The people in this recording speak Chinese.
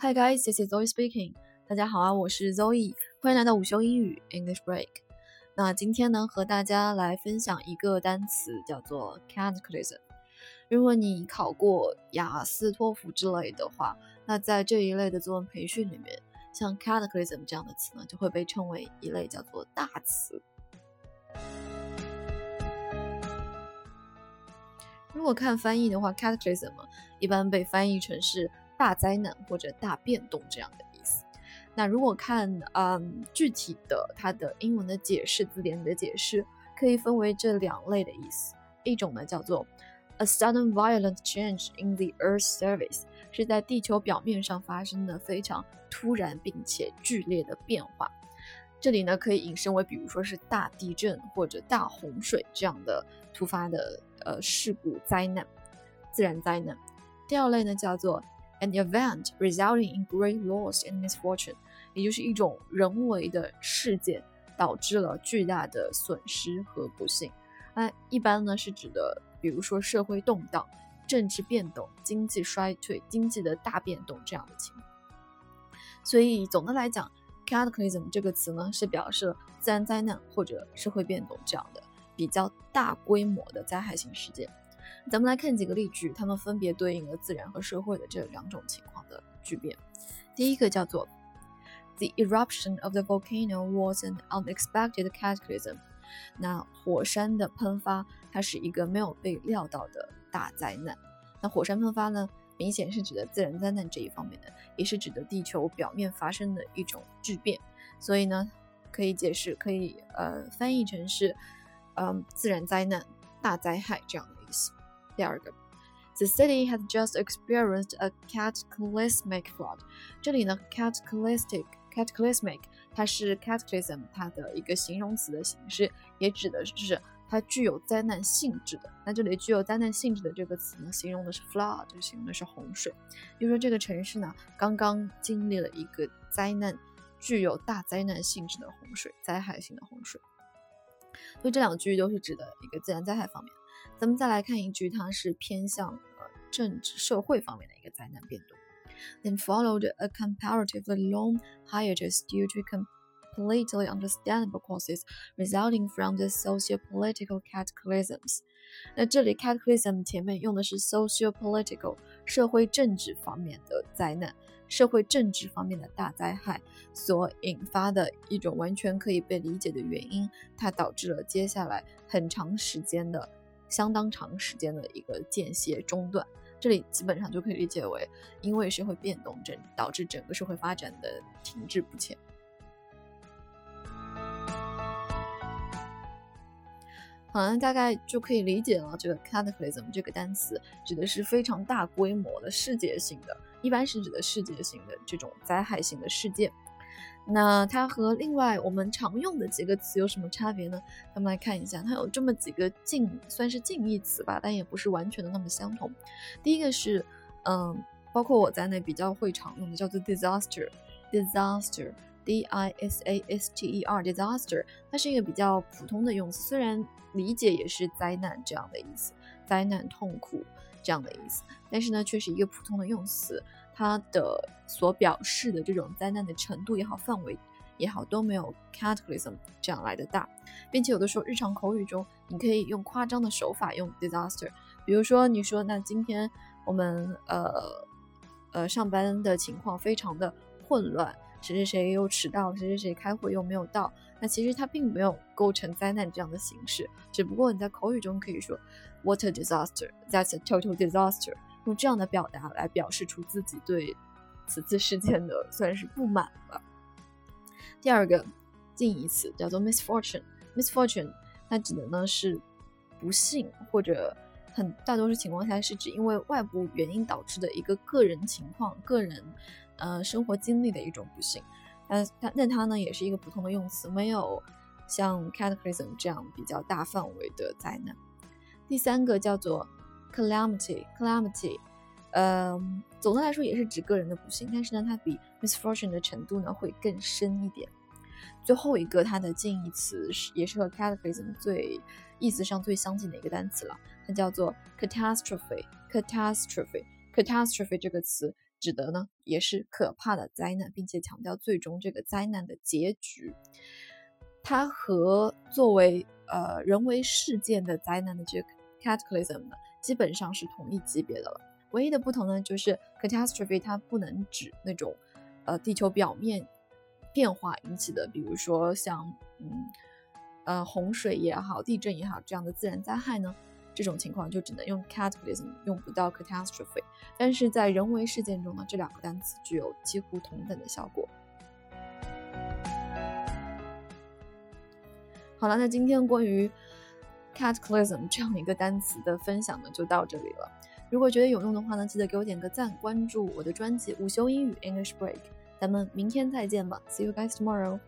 Hi guys, this is Zoe speaking. 大家好啊，我是 Zoe，欢迎来到午休英语 English Break。那今天呢，和大家来分享一个单词，叫做 cataclysm。如果你考过雅思、托福之类的话，那在这一类的作文培训里面，像 cataclysm 这样的词呢，就会被称为一类叫做大词。如果看翻译的话，cataclysm 一般被翻译成是大灾难或者大变动这样的意思。那如果看嗯具体的它的英文的解释字典里的解释，可以分为这两类的意思。一种呢叫做 a sudden violent change in the Earth's surface，是在地球表面上发生的非常突然并且剧烈的变化。这里呢可以引申为，比如说是大地震或者大洪水这样的突发的呃事故灾难、自然灾难。第二类呢叫做 an event resulting in great loss and misfortune，也就是一种人为的事件导致了巨大的损失和不幸。那一般呢是指的，比如说社会动荡、政治变动、经济衰退、经济的大变动这样的情况。所以总的来讲。Cataclysm 这个词呢，是表示自然灾难或者社会变动这样的比较大规模的灾害性事件。咱们来看几个例句，它们分别对应了自然和社会的这两种情况的巨变。第一个叫做 The eruption of the volcano was an unexpected cataclysm。那火山的喷发，它是一个没有被料到的大灾难。那火山喷发呢？明显是指的自然灾难这一方面的，也是指的地球表面发生的一种巨变，所以呢，可以解释，可以呃翻译成是，嗯，自然灾难、大灾害这样的意思。第二个，The city has just experienced a cataclysmic flood。这里呢，cataclysmic cataclysmic 它是 cataclysm 它的一个形容词的形式，也指的是。它具有灾难性质的，那这里具有灾难性质的这个词呢，形容的是 flood，就形容的是洪水。比如说这个城市呢，刚刚经历了一个灾难，具有大灾难性质的洪水，灾害性的洪水。所以这两句都是指的一个自然灾害方面。咱们再来看一句，它是偏向呃政治社会方面的一个灾难变动。Then followed a comparatively long hiatus due to completely understandable causes resulting from the socio-political cataclysms。那这里 cataclysm 前面用的是 socio-political 社会政治方面的灾难，社会政治方面的大灾害所引发的一种完全可以被理解的原因，它导致了接下来很长时间的、相当长时间的一个间歇中断。这里基本上就可以理解为，因为社会变动整导致整个社会发展的停滞不前。好像大概就可以理解了，这个 cataclysm 这个单词指的是非常大规模的世界性的，一般是指的世界性的这种灾害性的事件。那它和另外我们常用的几个词有什么差别呢？咱们来看一下，它有这么几个近算是近义词吧，但也不是完全的那么相同。第一个是，嗯，包括我在内比较会常用的，叫做 disaster，disaster。D I S A S T E R，disaster，它是一个比较普通的用词，虽然理解也是灾难这样的意思，灾难、痛苦这样的意思，但是呢，却是一个普通的用词，它的所表示的这种灾难的程度也好，范围也好，都没有 cataclysm 这样来的大，并且有的时候日常口语中，你可以用夸张的手法用 disaster，比如说你说，那今天我们呃呃上班的情况非常的混乱。谁谁谁又迟到，谁谁谁开会又没有到，那其实它并没有构成灾难这样的形式，只不过你在口语中可以说 What a disaster! That's a total disaster！用这样的表达来表示出自己对此次事件的算是不满吧。第二个近义词叫做 misfortune，misfortune 它指的呢是不幸或者很大多数情况下是指因为外部原因导致的一个个人情况，个人。呃，生活经历的一种不幸，但，它那它呢也是一个普通的用词，没有像 cataclysm 这样比较大范围的灾难。第三个叫做 calamity，calamity，呃，总的来说也是指个人的不幸，但是呢，它比 misfortune 的程度呢会更深一点。最后一个它的近义词是也是和 cataclysm 最意思上最相近的一个单词了，它叫做 catastrophe，catastrophe，catastrophe 这个词。指的呢也是可怕的灾难，并且强调最终这个灾难的结局。它和作为呃人为事件的灾难的这个 cataclysm 呢，基本上是同一级别的了。唯一的不同呢，就是 catastrophe 它不能指那种呃地球表面变化引起的，比如说像嗯呃洪水也好、地震也好这样的自然灾害呢。这种情况就只能用 cataclysm，用不到 catastrophe。但是在人为事件中呢，这两个单词具有几乎同等的效果。好了，那今天关于 cataclysm 这样一个单词的分享呢，就到这里了。如果觉得有用的话呢，记得给我点个赞，关注我的专辑午休英语 English Break。咱们明天再见吧，See you guys tomorrow。